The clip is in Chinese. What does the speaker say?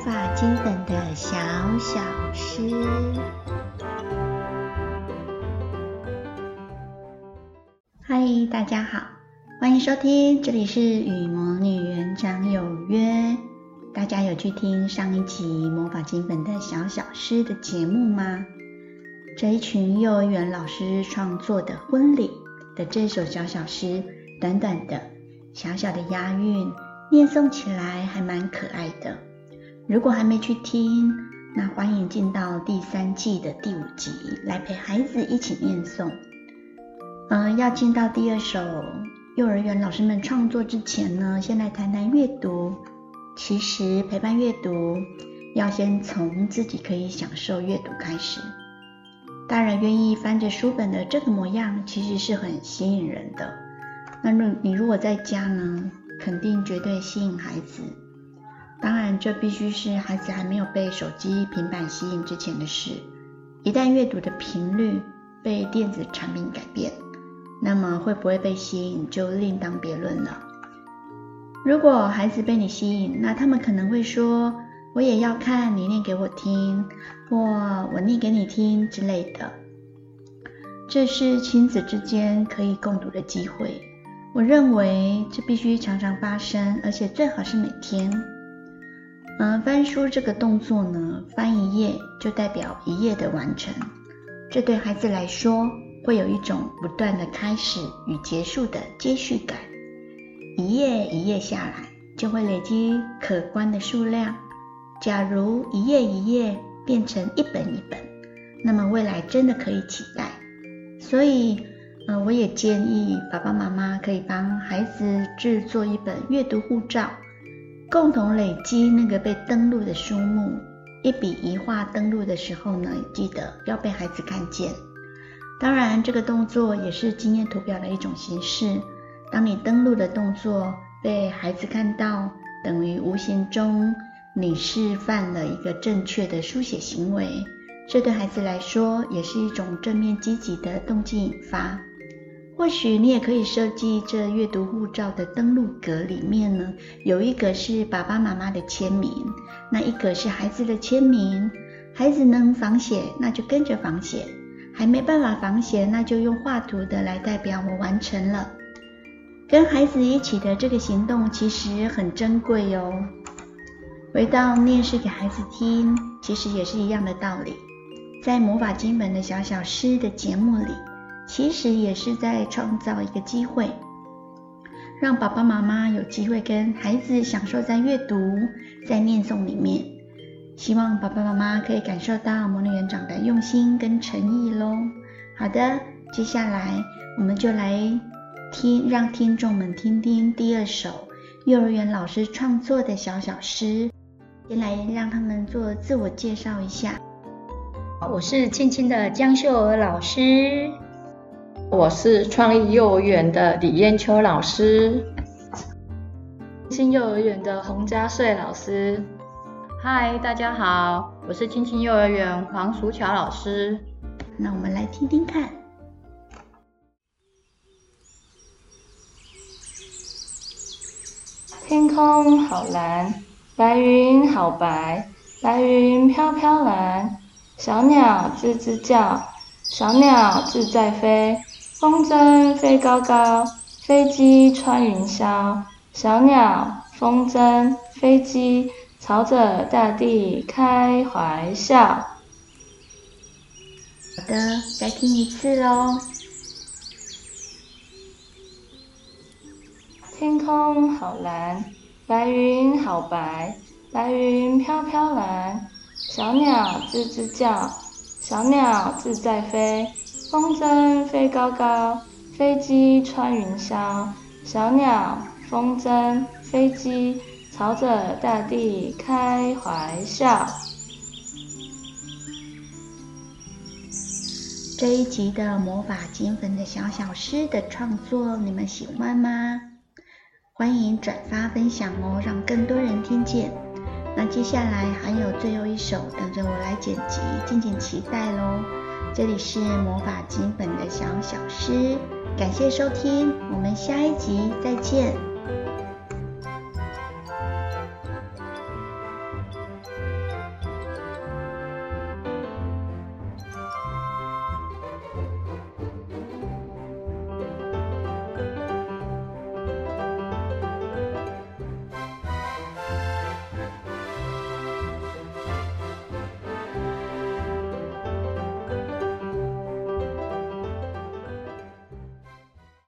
魔法金粉的小小诗。嗨，大家好，欢迎收听，这里是与魔女园长有约。大家有去听上一集魔法金粉的小小诗的节目吗？这一群幼儿园老师创作的婚礼的这首小小诗，短短的，小小的押韵，念诵起来还蛮可爱的。如果还没去听，那欢迎进到第三季的第五集来陪孩子一起念诵。嗯，要进到第二首幼儿园老师们创作之前呢，先来谈谈阅读。其实陪伴阅读要先从自己可以享受阅读开始。大人愿意翻着书本的这个模样，其实是很吸引人的。那你如果在家呢，肯定绝对吸引孩子。当然，这必须是孩子还没有被手机、平板吸引之前的事。一旦阅读的频率被电子产品改变，那么会不会被吸引就另当别论了。如果孩子被你吸引，那他们可能会说：“我也要看，你念给我听，或我念给你听之类的。”这是亲子之间可以共读的机会。我认为这必须常常发生，而且最好是每天。嗯，翻书这个动作呢，翻一页就代表一页的完成，这对孩子来说。会有一种不断的开始与结束的接续感，一页一页下来，就会累积可观的数量。假如一页一页变成一本一本，那么未来真的可以期待。所以，呃，我也建议爸爸妈妈可以帮孩子制作一本阅读护照，共同累积那个被登录的书目。一笔一画登录的时候呢，记得要被孩子看见。当然，这个动作也是经验图表的一种形式。当你登录的动作被孩子看到，等于无形中你示范了一个正确的书写行为。这对孩子来说也是一种正面积极的动机引发。或许你也可以设计这阅读护照的登录格里面呢，有一个是爸爸妈妈的签名，那一个是孩子的签名。孩子能仿写，那就跟着仿写。还没办法仿写，那就用画图的来代表我完成了。跟孩子一起的这个行动其实很珍贵哟。回到念诗给孩子听，其实也是一样的道理。在魔法金粉的小小诗的节目里，其实也是在创造一个机会，让爸爸妈妈有机会跟孩子享受在阅读、在念诵里面。希望爸爸妈妈可以感受到魔女园长的用心跟诚意喽。好的，接下来我们就来听，让听众们听听第二首幼儿园老师创作的小小诗。先来让他们做自我介绍一下。我是青青的江秀娥老师，我是创意幼儿园的李艳秋老师，新幼儿园的洪家穗老师。嗨，大家好，我是青青幼儿园黄淑乔老师。那我们来听听看。天空好蓝，白云好白，白云飘飘蓝。小鸟吱吱叫，小鸟自在飞。风筝飞高高，飞机穿云霄。小鸟，风筝，飞机。朝着大地开怀笑。好的，再听一次喽。天空好蓝，白云好白，白云飘飘蓝。小鸟吱吱叫，小鸟自在飞。风筝飞高高，飞机穿云霄。小鸟，风筝，飞机。朝着大地开怀笑。这一集的魔法金粉的小小诗的创作，你们喜欢吗？欢迎转发分享哦，让更多人听见。那接下来还有最后一首等着我来剪辑，敬请期待喽。这里是魔法金粉的小小诗，感谢收听，我们下一集再见。